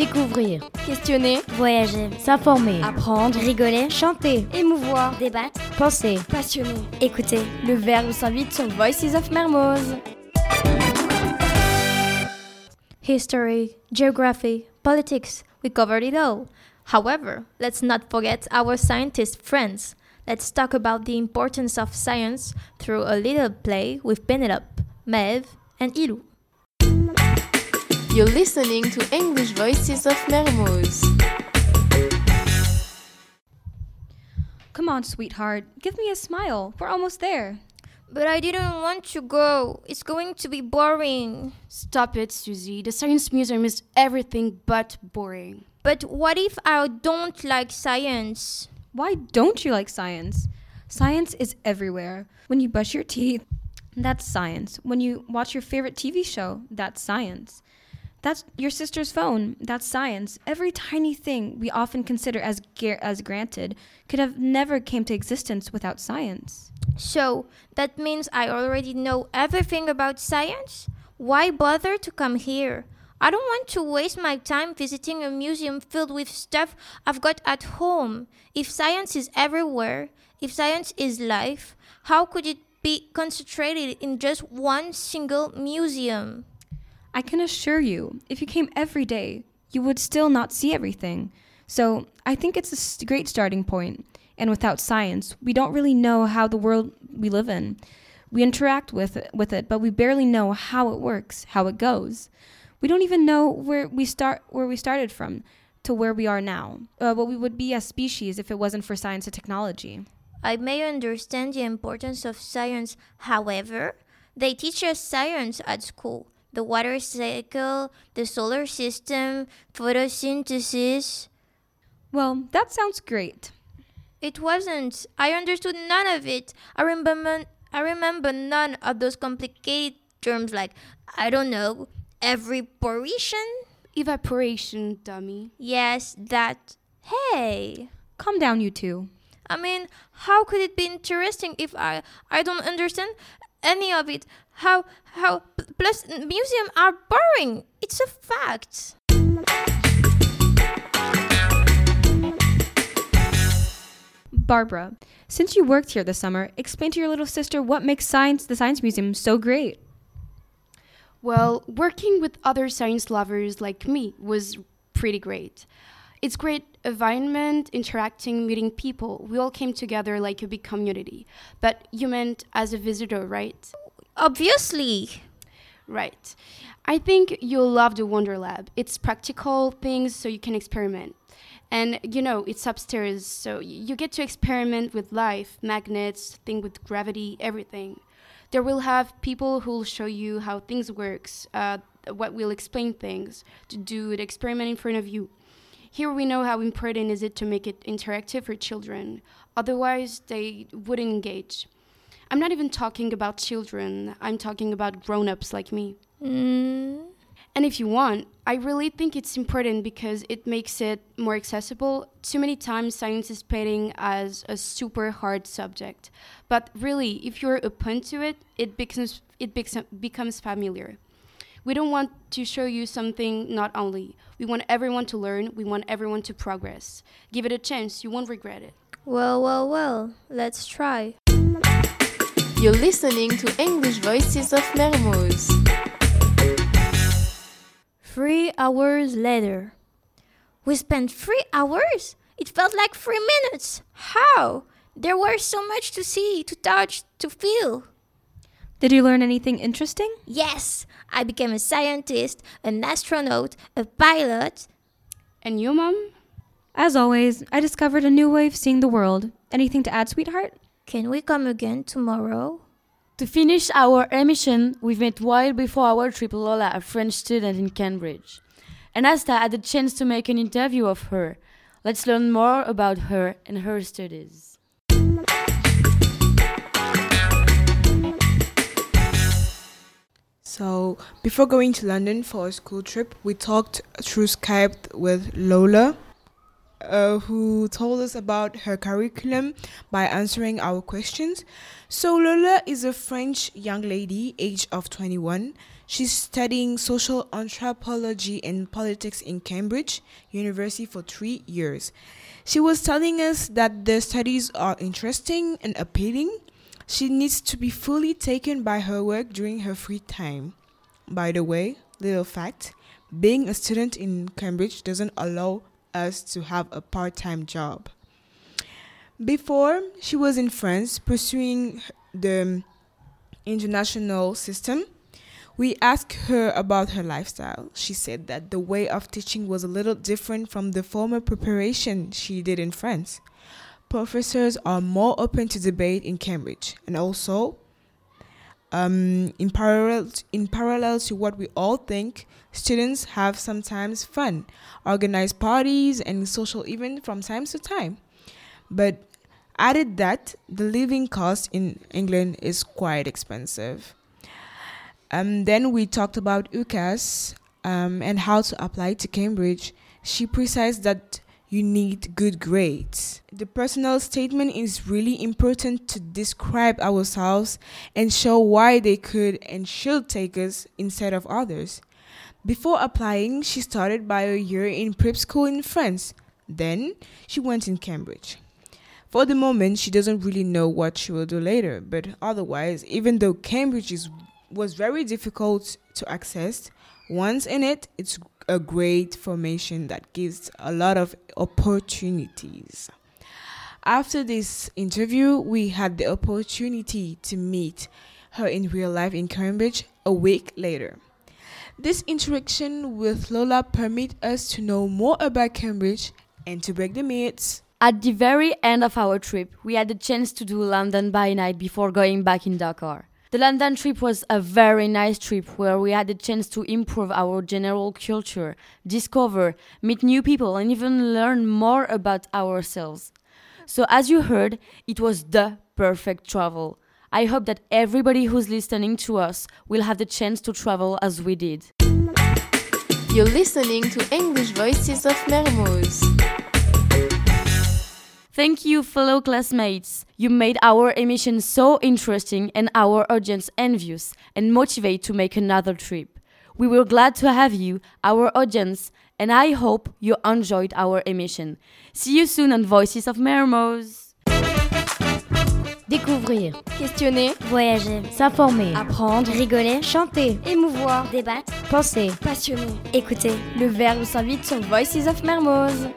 Découvrir, Questionner, Voyager, s'informer, apprendre, rigoler, chanter, émouvoir, débattre, penser. passionner. écouter. Le verbe s'invite sur Voices of Mermoz. history, geography, politics. We covered it all. However, let's not forget our scientist friends. Let's talk about the importance of science through a little play with Penelope, Maeve, and Ilou. You're listening to English Voices of Mermoz. Come on, sweetheart. Give me a smile. We're almost there. But I didn't want to go. It's going to be boring. Stop it, Susie. The Science Museum is everything but boring. But what if I don't like science? Why don't you like science? Science is everywhere. When you brush your teeth, that's science. When you watch your favorite TV show, that's science. That's your sister's phone. That's science. Every tiny thing we often consider as gar- as granted could have never came to existence without science. So, that means I already know everything about science? Why bother to come here? I don't want to waste my time visiting a museum filled with stuff I've got at home. If science is everywhere, if science is life, how could it be concentrated in just one single museum? I can assure you, if you came every day, you would still not see everything. So, I think it's a great starting point. And without science, we don't really know how the world we live in. We interact with it, with it, but we barely know how it works, how it goes. We don't even know where we start where we started from to where we are now. Uh, what we would be as species if it wasn't for science and technology. I may understand the importance of science, however, they teach us science at school. The water cycle, the solar system, photosynthesis. Well, that sounds great. It wasn't. I understood none of it. I remember I remember none of those complicated terms like I don't know, evaporation? Evaporation, dummy. Yes, that. Hey. Calm down, you two. I mean, how could it be interesting if I I don't understand any of it? How how plus museums are boring. It's a fact. Barbara, since you worked here this summer, explain to your little sister what makes science the science museum so great. Well, working with other science lovers like me was pretty great. It's great environment, interacting, meeting people. We all came together like a big community. But you meant as a visitor, right? Obviously. Right. I think you'll love the Wonder Lab. It's practical things so you can experiment. And you know, it's upstairs, so you get to experiment with life, magnets, thing with gravity, everything. There will have people who'll show you how things works, uh, what will explain things, to do the experiment in front of you. Here we know how important is it to make it interactive for children. Otherwise, they wouldn't engage. I'm not even talking about children. I'm talking about grown-ups like me. Mm, And if you want, I really think it's important because it makes it more accessible. Too many times, science is painting as a super hard subject, but really, if you're open to it, it becomes it becomes becomes familiar. We don't want to show you something not only. We want everyone to learn. We want everyone to progress. Give it a chance. You won't regret it. well, well, well. Let's try. You're listening to English Voices of Mermoz. Three hours later. We spent three hours? It felt like three minutes. How? There was so much to see, to touch, to feel. Did you learn anything interesting? Yes, I became a scientist, an astronaut, a pilot. And you, mom? As always, I discovered a new way of seeing the world. Anything to add, sweetheart? Can we come again tomorrow? To finish our emission, we met while before our trip Lola, a French student in Cambridge. And Asta had the chance to make an interview of her. Let's learn more about her and her studies. Before going to London for a school trip, we talked through Skype with Lola, uh, who told us about her curriculum by answering our questions. So, Lola is a French young lady, age of 21. She's studying social anthropology and politics in Cambridge University for three years. She was telling us that the studies are interesting and appealing. She needs to be fully taken by her work during her free time. By the way, little fact being a student in Cambridge doesn't allow us to have a part time job. Before, she was in France pursuing the international system. We asked her about her lifestyle. She said that the way of teaching was a little different from the former preparation she did in France. Professors are more open to debate in Cambridge, and also, um, in parallel in parallel to what we all think, students have sometimes fun, organize parties and social events from time to time. But added that the living cost in England is quite expensive. Um, then we talked about UCAS um, and how to apply to Cambridge. She precised that you need good grades. The personal statement is really important to describe ourselves and show why they could and should take us instead of others. Before applying, she started by a year in prep school in France. Then she went in Cambridge. For the moment, she doesn't really know what she will do later, but otherwise, even though Cambridge is, was very difficult to access, once in it, it's a great formation that gives a lot of opportunities. After this interview, we had the opportunity to meet her in real life in Cambridge a week later. This interaction with Lola permit us to know more about Cambridge and to break the myths. At the very end of our trip, we had the chance to do London by night before going back in Dakar. The London trip was a very nice trip where we had the chance to improve our general culture, discover, meet new people, and even learn more about ourselves. So, as you heard, it was the perfect travel. I hope that everybody who's listening to us will have the chance to travel as we did. You're listening to English Voices of Mermoz. Thank you, fellow classmates. You made our emission so interesting and our audience envious and motivated to make another trip. We were glad to have you, our audience, and I hope you enjoyed our emission. See you soon on Voices of Mermoz. Découvrir, Questionner, voyager, s'informer, apprendre, rigoler, chanter, émouvoir, débattre, penser, passionner. écouter. Le verbe s'invite sur Voices of Mermoz.